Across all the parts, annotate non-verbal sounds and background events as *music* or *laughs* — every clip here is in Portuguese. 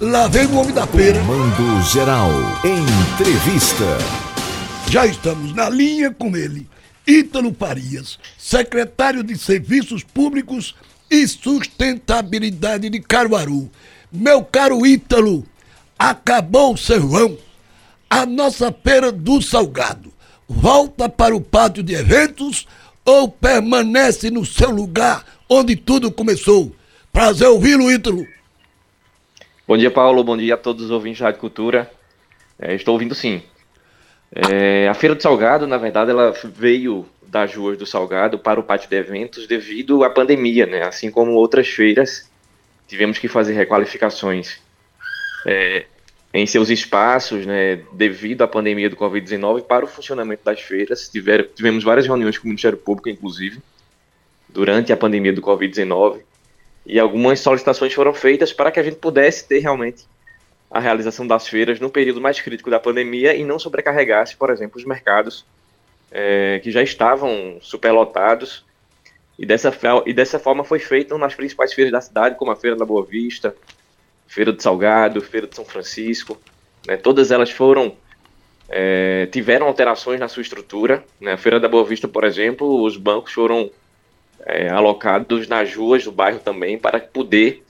Lá vem o homem da feira. Mando Geral. Entrevista. Já estamos na linha com ele. Ítalo Farias, secretário de Serviços Públicos e Sustentabilidade de Caruaru. Meu caro Ítalo, acabou o serrão. A nossa feira do Salgado volta para o pátio de eventos ou permanece no seu lugar onde tudo começou? Prazer ouvi-lo, Ítalo. Bom dia, Paulo. Bom dia a todos os ouvintes da Rádio Cultura. É, estou ouvindo sim. É, a Feira do Salgado, na verdade, ela veio das ruas do Salgado para o pátio de eventos devido à pandemia, né? Assim como outras feiras, tivemos que fazer requalificações é, em seus espaços, né? Devido à pandemia do Covid-19 para o funcionamento das feiras. Tiver, tivemos várias reuniões com o Ministério Público, inclusive, durante a pandemia do Covid-19 e algumas solicitações foram feitas para que a gente pudesse ter realmente a realização das feiras no período mais crítico da pandemia e não sobrecarregasse, por exemplo, os mercados é, que já estavam superlotados. E dessa, e dessa forma foi feito nas principais feiras da cidade, como a Feira da Boa Vista, Feira do Salgado, Feira de São Francisco. Né, todas elas foram é, tiveram alterações na sua estrutura. Né, a Feira da Boa Vista, por exemplo, os bancos foram é, alocados nas ruas do bairro também para poder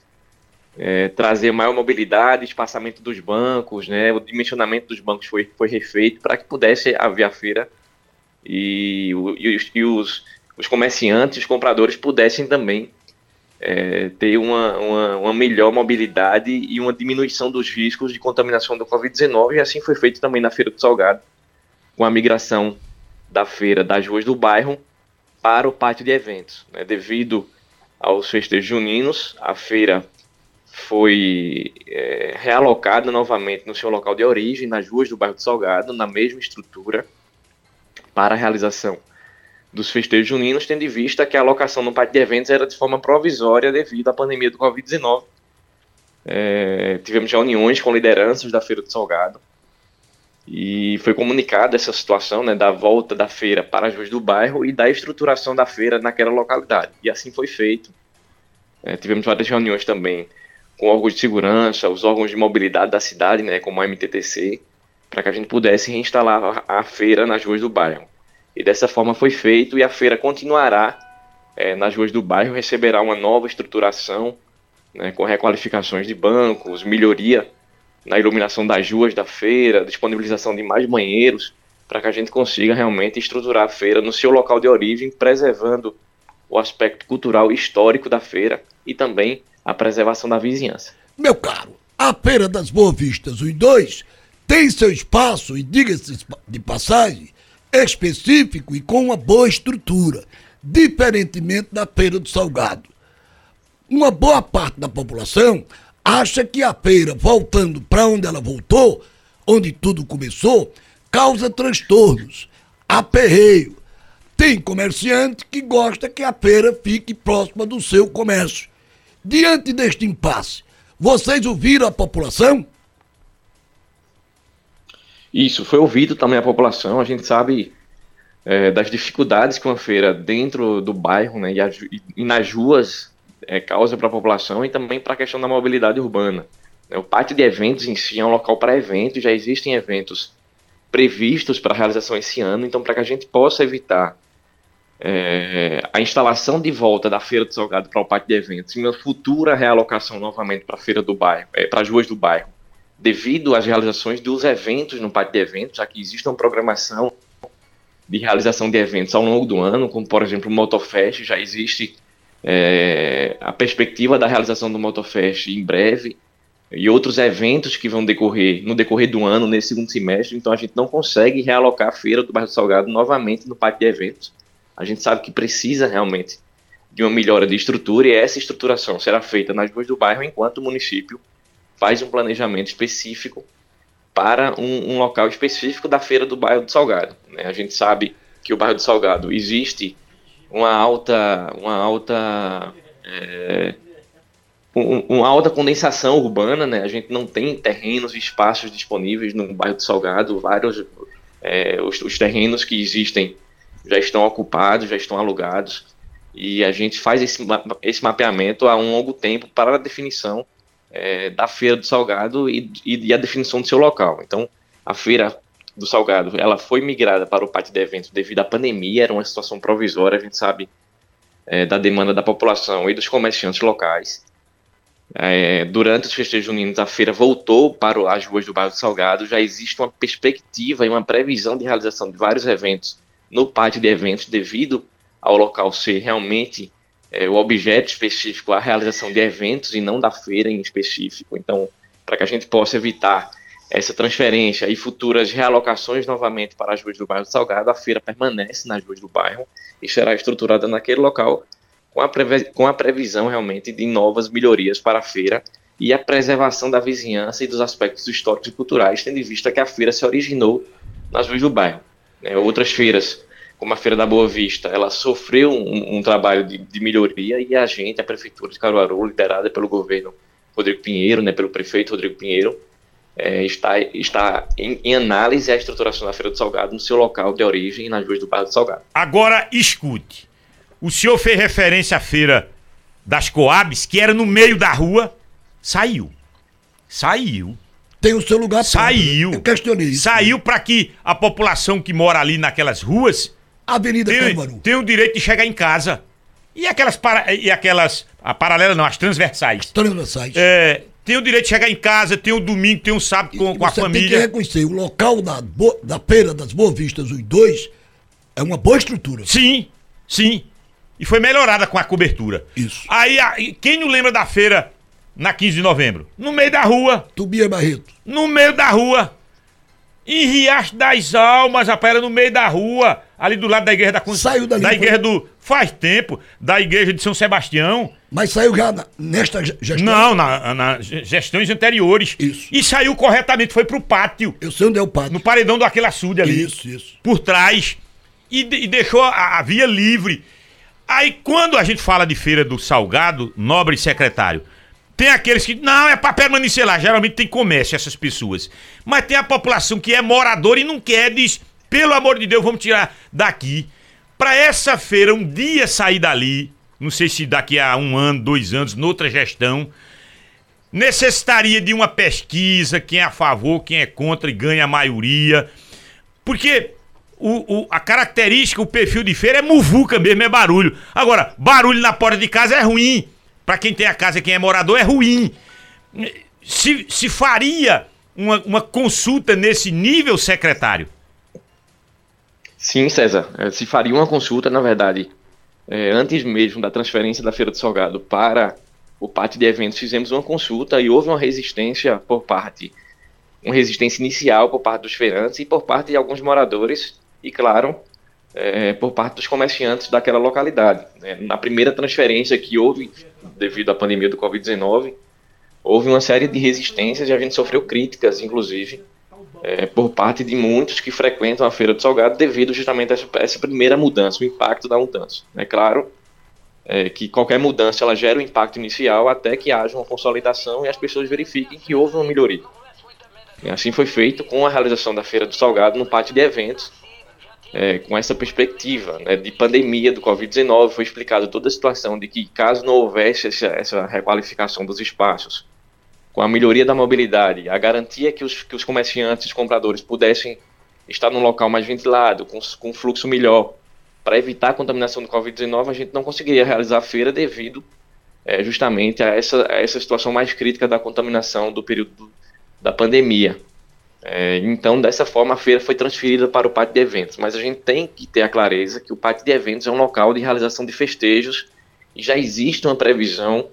é, trazer maior mobilidade, espaçamento dos bancos, né, o dimensionamento dos bancos foi, foi refeito para que pudesse haver a feira e, e, e os, os comerciantes, os compradores pudessem também é, ter uma, uma, uma, melhor mobilidade e uma diminuição dos riscos de contaminação do Covid-19, e assim foi feito também na Feira do Salgado, com a migração da feira das ruas do bairro para o pátio de eventos. Né? Devido aos festejos juninos, a feira foi é, realocada novamente no seu local de origem, nas ruas do bairro de Salgado, na mesma estrutura, para a realização dos festejos juninos, tendo em vista que a alocação no pátio de eventos era de forma provisória devido à pandemia do Covid-19. É, tivemos reuniões com lideranças da Feira do Salgado, e foi comunicada essa situação né, da volta da feira para as ruas do bairro e da estruturação da feira naquela localidade. E assim foi feito. É, tivemos várias reuniões também com órgãos de segurança, os órgãos de mobilidade da cidade, né, como a MTTC, para que a gente pudesse reinstalar a, a, feira nas ruas do bairro. E dessa forma foi feito e a feira continuará é, nas ruas do bairro, receberá uma nova estruturação, né, com requalificações de bancos, melhoria na iluminação das ruas da feira, disponibilização de mais banheiros, para que a gente consiga realmente estruturar a feira no seu local de origem, preservando o aspecto cultural e histórico da feira e também a preservação da vizinhança. Meu caro, a Feira das Boas Vistas, os dois, tem seu espaço, e diga-se de passagem, específico e com uma boa estrutura, diferentemente da Feira do Salgado. Uma boa parte da população acha que a feira, voltando para onde ela voltou, onde tudo começou, causa transtornos, aperreio. Tem comerciante que gosta que a feira fique próxima do seu comércio. Diante deste impasse, vocês ouviram a população? Isso, foi ouvido também a população. A gente sabe é, das dificuldades com a feira dentro do bairro né, e, e nas ruas é, causa para a população e também para a questão da mobilidade urbana. Né? O pátio de eventos em si é um local para eventos, já existem eventos previstos para realização esse ano, então para que a gente possa evitar é, a instalação de volta da Feira do Salgado para o pátio de eventos e uma futura realocação novamente para a Feira do Bairro, é, para as ruas do bairro, devido às realizações dos eventos no pátio de eventos, já que existe uma programação de realização de eventos ao longo do ano, como por exemplo o Motofest, já existe é, a perspectiva da realização do Motofest em breve e outros eventos que vão decorrer no decorrer do ano, nesse segundo semestre, então a gente não consegue realocar a feira do bairro do Salgado novamente no parque de eventos. A gente sabe que precisa realmente de uma melhora de estrutura e essa estruturação será feita nas ruas do bairro enquanto o município faz um planejamento específico para um, um local específico da feira do bairro do Salgado. Né? A gente sabe que o bairro do Salgado existe uma alta, uma alta, é, um, uma alta condensação urbana, né? A gente não tem terrenos e espaços disponíveis no bairro do Salgado, vários é, os, os terrenos que existem já estão ocupados, já estão alugados, e a gente faz esse, esse mapeamento há um longo tempo para a definição é, da feira do salgado e, e, e, a definição do seu local. Então, a feira do salgado, ela foi migrada para o pátio de eventos devido à pandemia, era uma situação provisória, a gente sabe é, da demanda da população e dos comerciantes locais. É, durante os festejos juninos, a feira voltou para as ruas do bairro do Salgado. Já existe uma perspectiva e uma previsão de realização de vários eventos no pátio de eventos, devido ao local ser realmente é, o objeto específico, a realização de eventos e não da feira em específico. Então, para que a gente possa evitar essa transferência e futuras realocações novamente para as ruas do bairro do Salgado, a feira permanece nas ruas do bairro e será estruturada naquele local com a, com a previsão realmente de novas melhorias para a feira e a preservação da vizinhança e dos aspectos históricos e culturais, tendo em vista que a feira se originou nas ruas do bairro. É, outras feiras, como a Feira da Boa Vista, ela sofreu um, um trabalho de, de, melhoria e a gente, a Prefeitura de Caruaru, liderada pelo governo Rodrigo Pinheiro, né, pelo prefeito Rodrigo Pinheiro, é, está, está em, em, análise a estruturação da Feira do Salgado no seu local de origem, nas ruas do bairro do Salgado. Agora, escute. O senhor fez referência à feira das Coabs, que era no meio da rua, saiu. Saiu. Tem o seu lugar Saiu. Eu questionei isso. Saiu para que a população que mora ali naquelas ruas. Avenida tem, tem o direito de chegar em casa. E aquelas. Para, e aquelas. A paralela não, as transversais. As transversais. É, tem o direito de chegar em casa, tem o domingo, tem o sábado com, com a família. Tem que reconhecer, o local da, da Feira das Boas Vistas, os dois, é uma boa estrutura. Sim, sim. E foi melhorada com a cobertura. Isso. Aí, quem não lembra da feira na 15 de novembro? No meio da rua. Tubia Barreto. No meio da rua. Em Riacho das Almas, rapaz, era no meio da rua, ali do lado da igreja da Conceição. Saiu dali. Da igreja do. Faz tempo, da igreja de São Sebastião. Mas saiu já na, nesta gestão? Não, na, na, gestões anteriores. Isso. E saiu corretamente, foi pro pátio. Eu sei onde é o pátio. No paredão do Aquele Açude ali. Isso, isso. Por trás. E, e deixou a, a via livre. Aí quando a gente fala de feira do Salgado, nobre secretário, tem aqueles que, não, é para permanecer lá. Geralmente tem comércio essas pessoas. Mas tem a população que é moradora e não quer, diz, pelo amor de Deus, vamos tirar daqui. Para essa feira, um dia sair dali, não sei se daqui a um ano, dois anos, noutra gestão, necessitaria de uma pesquisa, quem é a favor, quem é contra e ganha a maioria. Porque o, o, a característica, o perfil de feira é muvuca mesmo, é barulho. Agora, barulho na porta de casa é ruim. Para quem tem a casa, quem é morador, é ruim. Se, se faria uma, uma consulta nesse nível, secretário? Sim, César. É, se faria uma consulta, na verdade, é, antes mesmo da transferência da Feira do Salgado para o pátio de eventos, fizemos uma consulta e houve uma resistência por parte, uma resistência inicial por parte dos feirantes e por parte de alguns moradores e, claro, é, por parte dos comerciantes daquela localidade. Né? Na primeira transferência que houve, devido à pandemia do Covid-19, houve uma série de resistências e a gente sofreu críticas, inclusive, é, por parte de muitos que frequentam a Feira do Salgado devido justamente a essa, a essa primeira mudança, o impacto da mudança. É claro é, que qualquer mudança ela gera um impacto inicial até que haja uma consolidação e as pessoas verifiquem que houve uma melhoria. E assim foi feito com a realização da Feira do Salgado no pátio de eventos, é, com essa perspectiva né, de pandemia do Covid-19, foi explicado toda a situação de que, caso não houvesse essa, essa, requalificação dos espaços, com a melhoria da mobilidade, a garantia que os, que os comerciantes e compradores pudessem estar num local mais ventilado, com, com fluxo melhor, para evitar a contaminação do Covid-19, a gente não conseguiria realizar a feira devido é, justamente a essa, a essa situação mais crítica da contaminação do período da pandemia. É, então, dessa forma, a feira foi transferida para o pátio de eventos, mas a gente tem que ter a clareza que o pátio de eventos é um local de realização de festejos e já existe uma previsão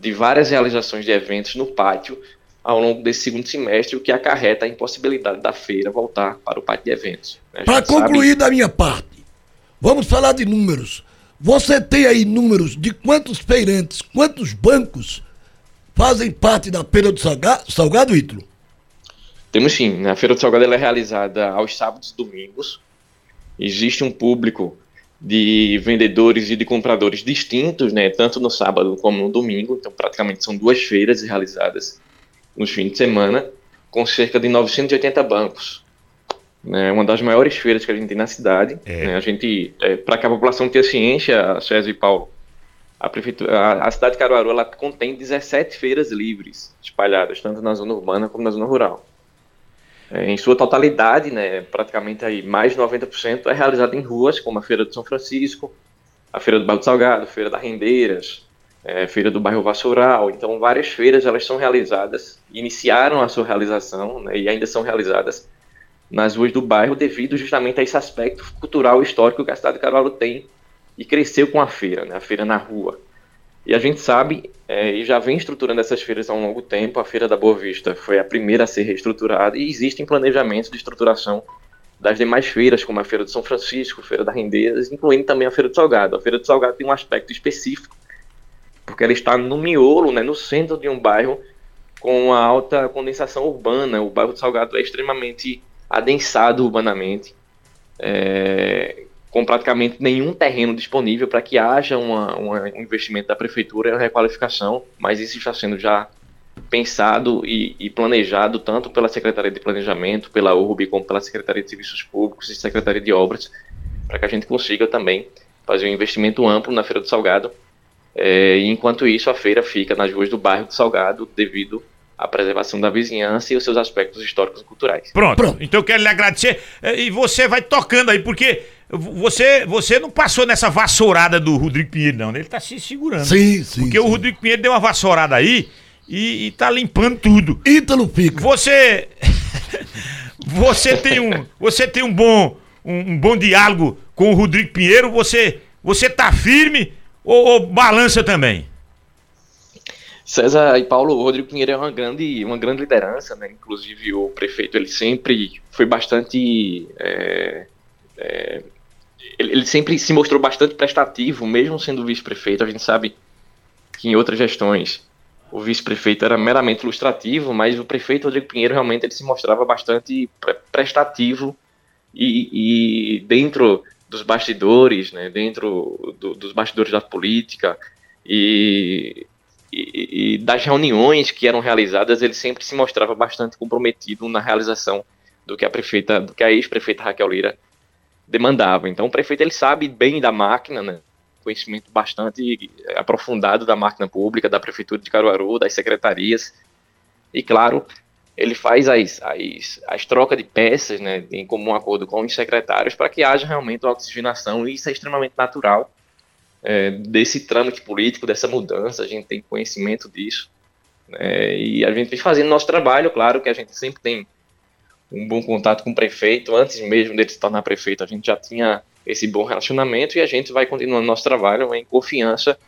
de várias realizações de eventos no pátio ao longo desse segundo semestre, o que acarreta a impossibilidade da feira voltar para o pátio de eventos. Né? Para concluir sabe... da minha parte, vamos falar de números. Você tem aí números de quantos feirantes, quantos bancos fazem parte da Feira do Salgado, Salgado Ítalo? Temos sim. Né? A Feira do Salgado é realizada aos sábados e domingos. Existe um público de vendedores e de compradores distintos, né, tanto no sábado como no domingo. Então, praticamente são duas feiras realizadas nos fins de semana, com cerca de 980 bancos. É uma das maiores feiras que a gente tem na cidade. É. Né, a gente, é, para que a população tenha ciência, César e Paulo, a, prefeitura, a, a cidade de Caruaru ela contém 17 feiras livres espalhadas, tanto na zona urbana como na zona rural. É, em sua totalidade, né, praticamente aí mais de 90% é realizada em ruas, como a Feira de São Francisco, a Feira do Bairro do Salgado, a Feira das Rendeiras, é, Feira do Bairro Vassoural. Então, várias feiras elas são realizadas, iniciaram a sua realização né, e ainda são realizadas nas ruas do bairro devido justamente a esse aspecto cultural e histórico que a cidade de Caruaru tem e cresceu com a feira, né, a feira na rua. E a gente sabe, é, e já vem estruturando essas feiras há um longo tempo, a Feira da Boa Vista foi a primeira a ser reestruturada e existem planejamentos de estruturação das demais feiras, como a Feira de São Francisco, a Feira da Rendeiras, incluindo também a Feira do Salgado. A Feira do Salgado tem um aspecto específico, porque ela está no miolo, né, no centro de um bairro com uma alta condensação urbana. O bairro do Salgado é extremamente adensado urbanamente. É, com praticamente nenhum terreno disponível para que haja uma, uma, um investimento da prefeitura e uma requalificação, mas isso está sendo já pensado e, e, planejado tanto pela Secretaria de Planejamento, pela URB, como pela Secretaria de Serviços Públicos e Secretaria de Obras, para que a gente consiga também fazer um investimento amplo na Feira do Salgado. É, enquanto isso, a feira fica nas ruas do bairro do Salgado, devido à preservação da vizinhança e os seus aspectos históricos e culturais. Pronto. Pronto. Então eu quero lhe agradecer. É, e você vai tocando aí, porque você, você não passou nessa vassourada do Rodrigo Pinheiro, não, né? Ele tá se segurando. Sim, sim. Porque sim. o Rodrigo Pinheiro deu uma vassourada aí e, e tá limpando tudo. Ítalo Pico. Você. *laughs* você tem um. Você tem um bom. Um, um, bom diálogo com o Rodrigo Pinheiro. Você. Você tá firme ou, ou balança também? César e Paulo, Rodrigo Pinheiro é uma grande, uma grande liderança, né? Inclusive o prefeito ele sempre foi bastante é, é, ele, sempre se mostrou bastante prestativo, mesmo sendo vice-prefeito. A gente sabe que em outras gestões o vice-prefeito era meramente ilustrativo, mas o prefeito Rodrigo Pinheiro realmente ele se mostrava bastante pre prestativo e, e, dentro dos bastidores, né, dentro do, dos bastidores da política e, e, e, das reuniões que eram realizadas, ele sempre se mostrava bastante comprometido na realização do que a prefeita, do que a ex-prefeita Raquel Lira demandava. Então o prefeito ele sabe bem da máquina, né? conhecimento bastante aprofundado da máquina pública, da prefeitura de Caruaru, das secretarias. E claro, ele faz as, as, as trocas de peças né, em comum acordo com os secretários para que haja realmente uma oxigenação, e isso é extremamente natural é, desse trâmite político, dessa mudança, a gente tem conhecimento disso. Né, e a gente vem fazendo nosso trabalho, claro que a gente sempre tem um bom contato com o prefeito. Antes mesmo dele se tornar prefeito, a gente já tinha esse bom relacionamento e a gente vai continuando nosso trabalho em confiança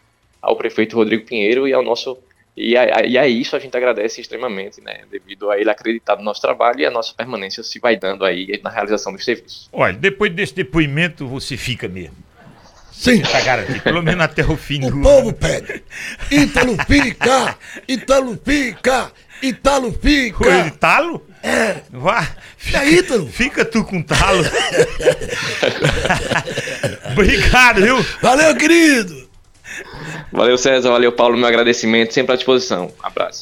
ao prefeito Rodrigo Pinheiro e ao nosso e a, e a isso a gente agradece extremamente, né, devido a ele acreditar no nosso trabalho e a nossa permanência se vai dando aí na realização dos serviços. Olha, depois desse depoimento você fica mesmo. Sim. Tá garantido, pelo menos até o fim o do povo pede. Ítalo fica, Ítalo fica, Ítalo fica. O Italo? É. Vá. Fica, é Ítalo. Fica tu com talo. *laughs* Obrigado, viu? Valeu, querido. Valeu, César. Valeu, Paulo. Meu agradecimento. Sempre à disposição. Um abraço.